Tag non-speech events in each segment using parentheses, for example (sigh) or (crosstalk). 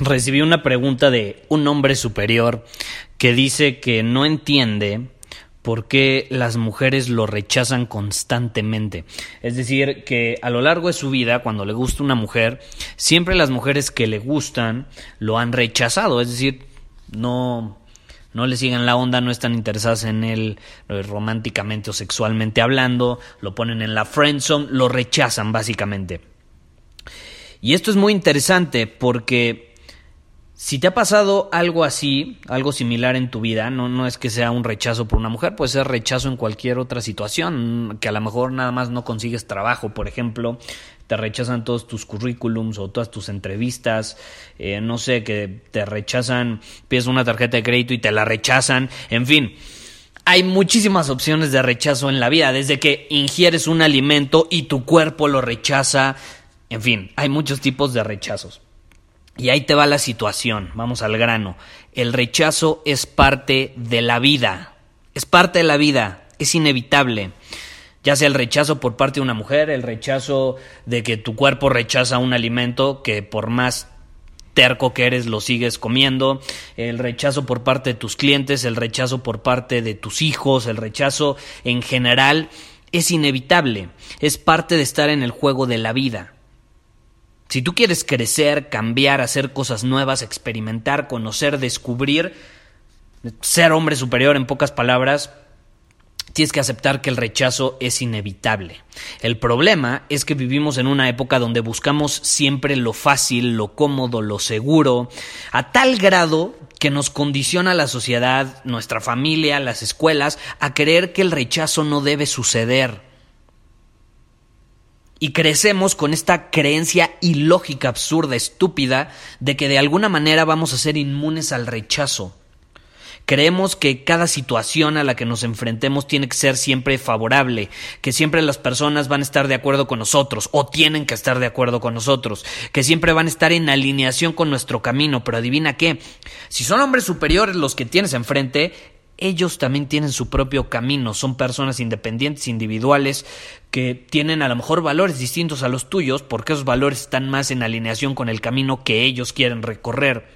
Recibí una pregunta de un hombre superior que dice que no entiende por qué las mujeres lo rechazan constantemente. Es decir, que a lo largo de su vida, cuando le gusta una mujer, siempre las mujeres que le gustan lo han rechazado. Es decir, no, no le siguen la onda, no están interesadas en él eh, románticamente o sexualmente hablando, lo ponen en la friendzone, lo rechazan básicamente. Y esto es muy interesante porque si te ha pasado algo así, algo similar en tu vida, no, no es que sea un rechazo por una mujer, puede ser rechazo en cualquier otra situación, que a lo mejor nada más no consigues trabajo, por ejemplo, te rechazan todos tus currículums o todas tus entrevistas, eh, no sé, que te rechazan, pides una tarjeta de crédito y te la rechazan, en fin. Hay muchísimas opciones de rechazo en la vida, desde que ingieres un alimento y tu cuerpo lo rechaza, en fin, hay muchos tipos de rechazos. Y ahí te va la situación, vamos al grano. El rechazo es parte de la vida, es parte de la vida, es inevitable. Ya sea el rechazo por parte de una mujer, el rechazo de que tu cuerpo rechaza un alimento que por más terco que eres lo sigues comiendo, el rechazo por parte de tus clientes, el rechazo por parte de tus hijos, el rechazo en general es inevitable, es parte de estar en el juego de la vida. Si tú quieres crecer, cambiar, hacer cosas nuevas, experimentar, conocer, descubrir, ser hombre superior en pocas palabras, tienes que aceptar que el rechazo es inevitable. El problema es que vivimos en una época donde buscamos siempre lo fácil, lo cómodo, lo seguro, a tal grado que nos condiciona la sociedad, nuestra familia, las escuelas, a creer que el rechazo no debe suceder. Y crecemos con esta creencia ilógica, absurda, estúpida, de que de alguna manera vamos a ser inmunes al rechazo. Creemos que cada situación a la que nos enfrentemos tiene que ser siempre favorable, que siempre las personas van a estar de acuerdo con nosotros o tienen que estar de acuerdo con nosotros, que siempre van a estar en alineación con nuestro camino, pero adivina qué, si son hombres superiores los que tienes enfrente, ellos también tienen su propio camino, son personas independientes, individuales, que tienen a lo mejor valores distintos a los tuyos, porque esos valores están más en alineación con el camino que ellos quieren recorrer.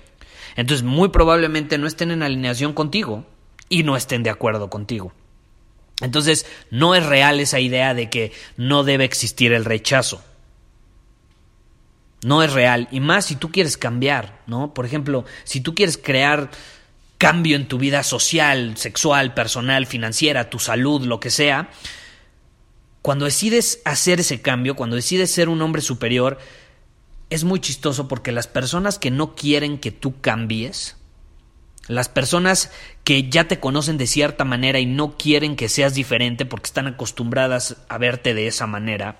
Entonces, muy probablemente no estén en alineación contigo y no estén de acuerdo contigo. Entonces, no es real esa idea de que no debe existir el rechazo. No es real. Y más si tú quieres cambiar, ¿no? Por ejemplo, si tú quieres crear cambio en tu vida social, sexual, personal, financiera, tu salud, lo que sea, cuando decides hacer ese cambio, cuando decides ser un hombre superior, es muy chistoso porque las personas que no quieren que tú cambies, las personas que ya te conocen de cierta manera y no quieren que seas diferente porque están acostumbradas a verte de esa manera,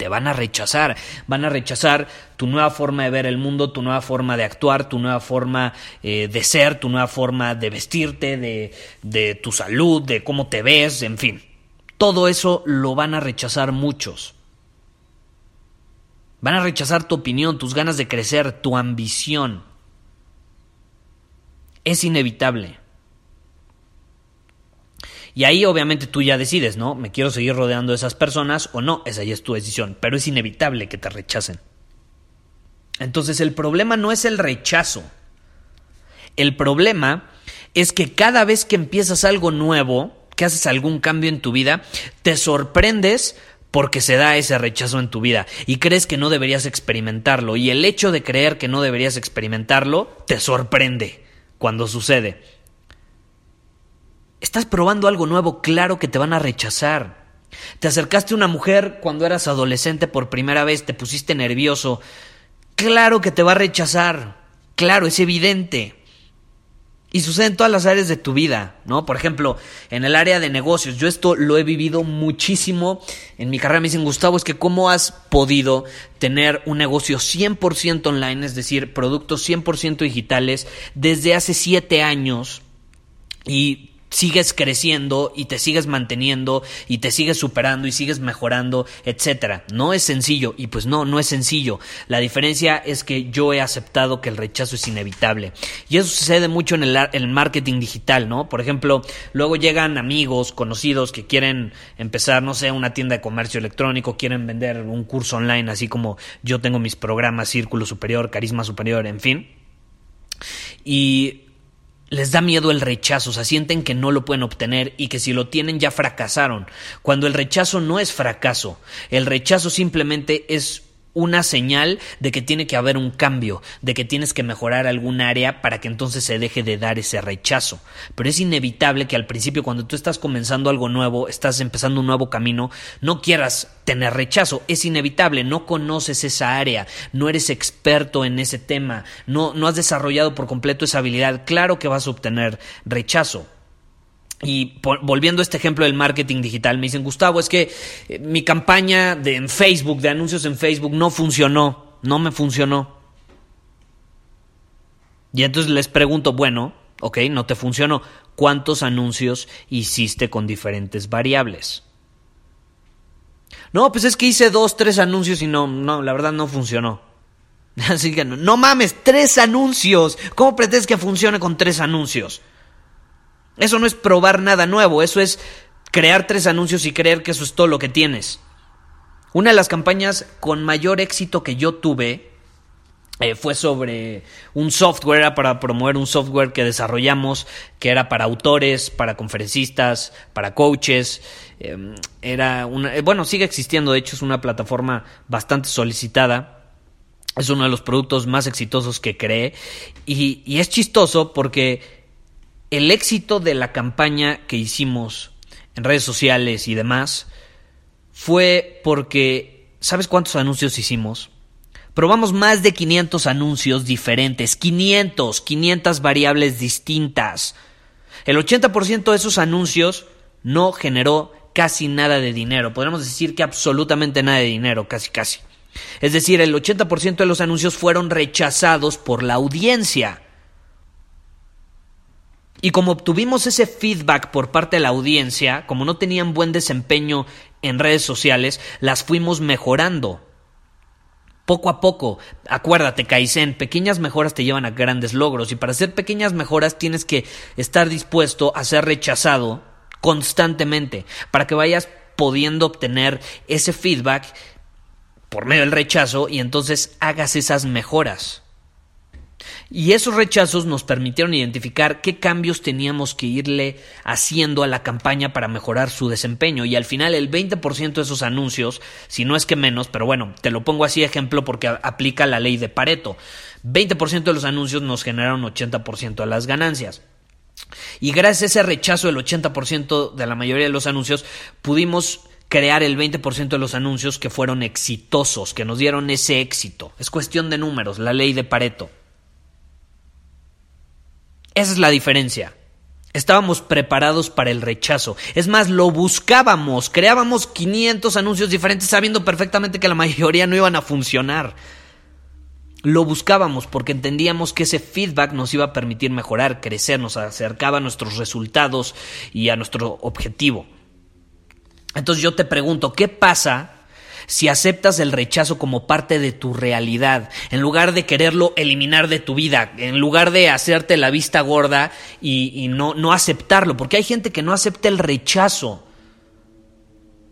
te van a rechazar, van a rechazar tu nueva forma de ver el mundo, tu nueva forma de actuar, tu nueva forma eh, de ser, tu nueva forma de vestirte, de, de tu salud, de cómo te ves, en fin. Todo eso lo van a rechazar muchos. Van a rechazar tu opinión, tus ganas de crecer, tu ambición. Es inevitable. Y ahí obviamente tú ya decides, ¿no? ¿Me quiero seguir rodeando de esas personas o no? Esa ya es tu decisión, pero es inevitable que te rechacen. Entonces el problema no es el rechazo. El problema es que cada vez que empiezas algo nuevo, que haces algún cambio en tu vida, te sorprendes porque se da ese rechazo en tu vida y crees que no deberías experimentarlo y el hecho de creer que no deberías experimentarlo te sorprende cuando sucede. Estás probando algo nuevo, claro que te van a rechazar. Te acercaste a una mujer cuando eras adolescente por primera vez, te pusiste nervioso. Claro que te va a rechazar. Claro, es evidente. Y sucede en todas las áreas de tu vida, ¿no? Por ejemplo, en el área de negocios. Yo esto lo he vivido muchísimo. En mi carrera me dicen, Gustavo, es que cómo has podido tener un negocio 100% online, es decir, productos 100% digitales, desde hace siete años y sigues creciendo y te sigues manteniendo y te sigues superando y sigues mejorando, etcétera. No es sencillo y pues no, no es sencillo. La diferencia es que yo he aceptado que el rechazo es inevitable. Y eso sucede mucho en el, marketing digital, ¿no? Por ejemplo, luego llegan amigos, conocidos que quieren empezar, no sé, una tienda de comercio electrónico, quieren vender un curso online, así como yo tengo mis programas Círculo Superior, Carisma Superior, en fin. Y les da miedo el rechazo, o sea, sienten que no lo pueden obtener y que si lo tienen ya fracasaron, cuando el rechazo no es fracaso, el rechazo simplemente es una señal de que tiene que haber un cambio, de que tienes que mejorar algún área para que entonces se deje de dar ese rechazo. Pero es inevitable que al principio, cuando tú estás comenzando algo nuevo, estás empezando un nuevo camino, no quieras tener rechazo. Es inevitable, no conoces esa área, no eres experto en ese tema, no, no has desarrollado por completo esa habilidad. Claro que vas a obtener rechazo. Y volviendo a este ejemplo del marketing digital, me dicen, Gustavo, es que eh, mi campaña de, en Facebook, de anuncios en Facebook, no funcionó, no me funcionó. Y entonces les pregunto, bueno, ok, no te funcionó, ¿cuántos anuncios hiciste con diferentes variables? No, pues es que hice dos, tres anuncios y no, no, la verdad no funcionó. (laughs) Así que no, no mames, tres anuncios. ¿Cómo pretendes que funcione con tres anuncios? Eso no es probar nada nuevo, eso es crear tres anuncios y creer que eso es todo lo que tienes. Una de las campañas con mayor éxito que yo tuve eh, fue sobre un software, era para promover un software que desarrollamos, que era para autores, para conferencistas, para coaches. Em, era una, eh, bueno, sigue existiendo, de hecho es una plataforma bastante solicitada. Es uno de los productos más exitosos que creé. y es chistoso porque el éxito de la campaña que hicimos en redes sociales y demás fue porque, ¿sabes cuántos anuncios hicimos? Probamos más de 500 anuncios diferentes, 500, 500 variables distintas. El 80% de esos anuncios no generó casi nada de dinero. Podríamos decir que absolutamente nada de dinero, casi casi. Es decir, el 80% de los anuncios fueron rechazados por la audiencia. Y como obtuvimos ese feedback por parte de la audiencia, como no tenían buen desempeño en redes sociales, las fuimos mejorando. Poco a poco, acuérdate, Kaizen, pequeñas mejoras te llevan a grandes logros y para hacer pequeñas mejoras tienes que estar dispuesto a ser rechazado constantemente para que vayas pudiendo obtener ese feedback por medio del rechazo y entonces hagas esas mejoras. Y esos rechazos nos permitieron identificar qué cambios teníamos que irle haciendo a la campaña para mejorar su desempeño. Y al final el 20% de esos anuncios, si no es que menos, pero bueno, te lo pongo así ejemplo porque aplica la ley de Pareto. 20% de los anuncios nos generaron 80% de las ganancias. Y gracias a ese rechazo del 80% de la mayoría de los anuncios, pudimos crear el 20% de los anuncios que fueron exitosos, que nos dieron ese éxito. Es cuestión de números, la ley de Pareto. Esa es la diferencia. Estábamos preparados para el rechazo. Es más, lo buscábamos. Creábamos 500 anuncios diferentes sabiendo perfectamente que la mayoría no iban a funcionar. Lo buscábamos porque entendíamos que ese feedback nos iba a permitir mejorar, crecer, nos acercaba a nuestros resultados y a nuestro objetivo. Entonces yo te pregunto, ¿qué pasa si aceptas el rechazo como parte de tu realidad, en lugar de quererlo eliminar de tu vida, en lugar de hacerte la vista gorda y, no, no aceptarlo, porque hay gente que no acepta el rechazo.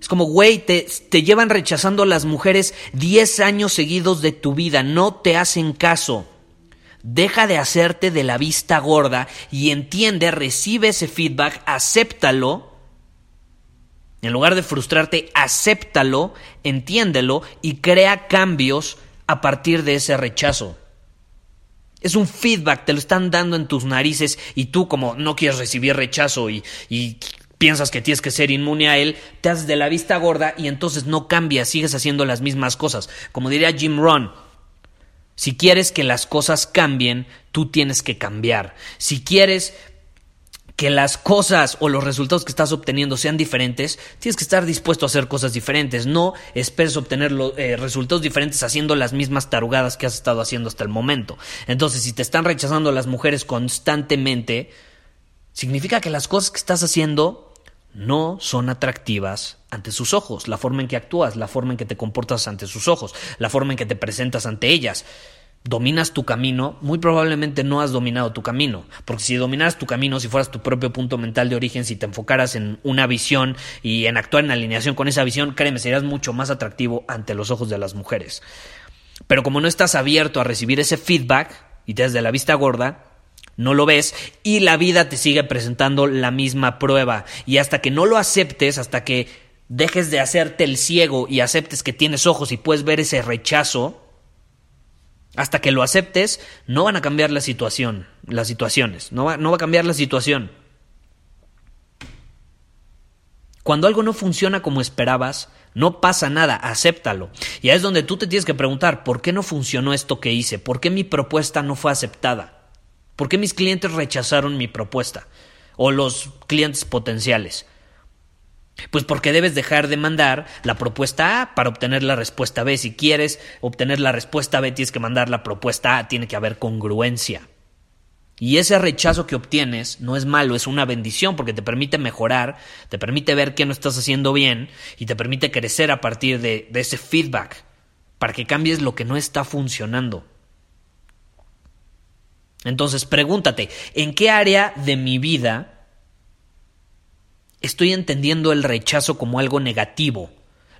Es como, güey, te, te, llevan rechazando las mujeres 10 años seguidos de tu vida, no te hacen caso. Deja de hacerte de la vista gorda y entiende, recibe ese feedback, acéptalo en lugar de frustrarte, acéptalo, entiéndelo y crea cambios a partir de ese rechazo. Es un feedback, te lo están dando en tus narices y tú como no quieres recibir rechazo y, y piensas que tienes que ser inmune a él, te haces de la vista gorda y entonces no cambias, sigues haciendo las mismas cosas. Como diría Jim Rohn, si quieres que las cosas cambien, tú tienes que cambiar. Si quieres que las cosas o los resultados que estás obteniendo sean diferentes, tienes que estar dispuesto a hacer cosas diferentes. No esperes obtener eh, resultados diferentes haciendo las mismas tarugadas que has estado haciendo hasta el momento. Entonces, si te están rechazando las mujeres constantemente, significa que las cosas que estás haciendo no son atractivas ante sus ojos. La forma en que actúas, la forma en que te comportas ante sus ojos, la forma en que te presentas ante ellas dominas tu camino, muy probablemente no has dominado tu camino, porque si dominaras tu camino, si fueras tu propio punto mental de origen, si te enfocaras en una visión y en actuar en alineación con esa visión, créeme, serías mucho más atractivo ante los ojos de las mujeres. Pero como no estás abierto a recibir ese feedback y te das de la vista gorda, no lo ves y la vida te sigue presentando la misma prueba y hasta que no lo aceptes, hasta que dejes de hacerte el ciego y aceptes que tienes ojos y puedes ver ese rechazo, hasta que lo aceptes, no van a cambiar la situación, las situaciones, no va, a cambiar la situación. Cuando algo no funciona como esperabas, no pasa nada, acéptalo. Y ahí es donde tú te tienes que preguntar, ¿por qué no funcionó esto que hice? ¿Por qué mi propuesta no fue aceptada? ¿Por qué mis clientes rechazaron mi propuesta? O los clientes potenciales. Pues porque debes dejar de mandar la propuesta A para obtener la respuesta B. Si quieres obtener la respuesta B, tienes que mandar la propuesta A. Tiene que haber congruencia. Y ese rechazo que obtienes no es malo, es una bendición porque te permite mejorar, te permite ver qué no estás haciendo bien y te permite crecer a partir de, de ese feedback para que cambies lo que no está funcionando. Entonces pregúntate, ¿en qué área de mi vida Estoy entendiendo el rechazo como algo negativo.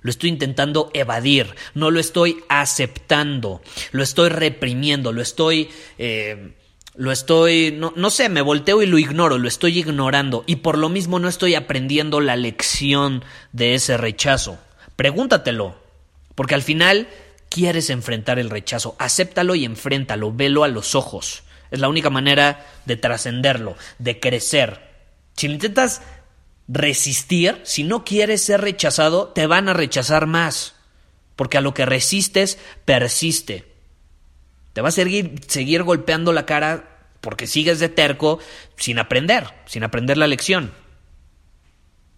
Lo estoy intentando evadir, no lo estoy aceptando, lo estoy reprimiendo, lo estoy... Eh, lo estoy, no, no, sé, me volteo y lo ignoro, lo estoy ignorando y por lo mismo no estoy aprendiendo la lección de ese rechazo. Pregúntatelo, porque al final quieres enfrentar el rechazo, acéptalo y enfréntalo, velo a los ojos. Es la única manera de trascenderlo, de crecer. Si intentas resistir, si no quieres ser rechazado, te van a rechazar más. Porque a lo que resistes, persiste. Te va a seguir, seguir golpeando la cara porque sigues de terco sin aprender, sin aprender la lección.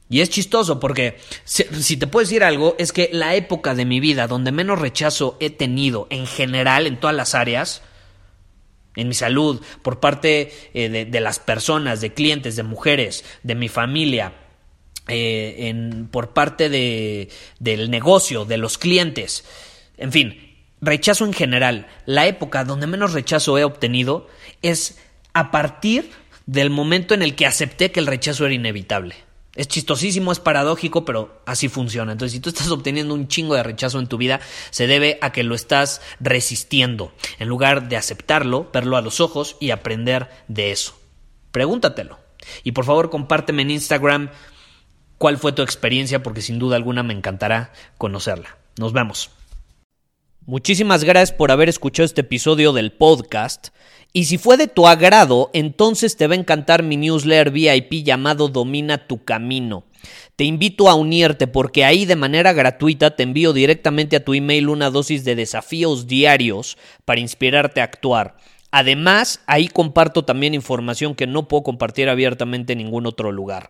Y es chistoso porque, si, te puedo decir algo, es que la época de mi vida donde menos rechazo he tenido en general en todas las áreas, en mi salud, por parte eh, de, las personas, de clientes, de mujeres, de mi familia, eh, en, por parte de, del negocio, de los clientes. En fin, rechazo en general. La época donde menos rechazo he obtenido es a partir del momento en el que acepté que el rechazo era inevitable. Es chistosísimo, es paradójico, pero así funciona. Entonces, si tú estás obteniendo un chingo de rechazo en tu vida, se debe a que lo estás resistiendo, en lugar de aceptarlo, verlo a los ojos y aprender de eso. Pregúntatelo. Y por favor, compárteme en Instagram cuál fue tu experiencia, porque sin duda alguna me encantará conocerla. Nos vemos. Muchísimas gracias por haber escuchado este episodio del podcast. Y si fue de tu agrado, entonces te va a encantar mi newsletter VIP llamado Domina tu Camino. Te invito a unirte porque ahí de manera gratuita te envío directamente a tu email una dosis de desafíos diarios para inspirarte a actuar. Además, ahí comparto también información que no puedo compartir abiertamente en ningún otro lugar.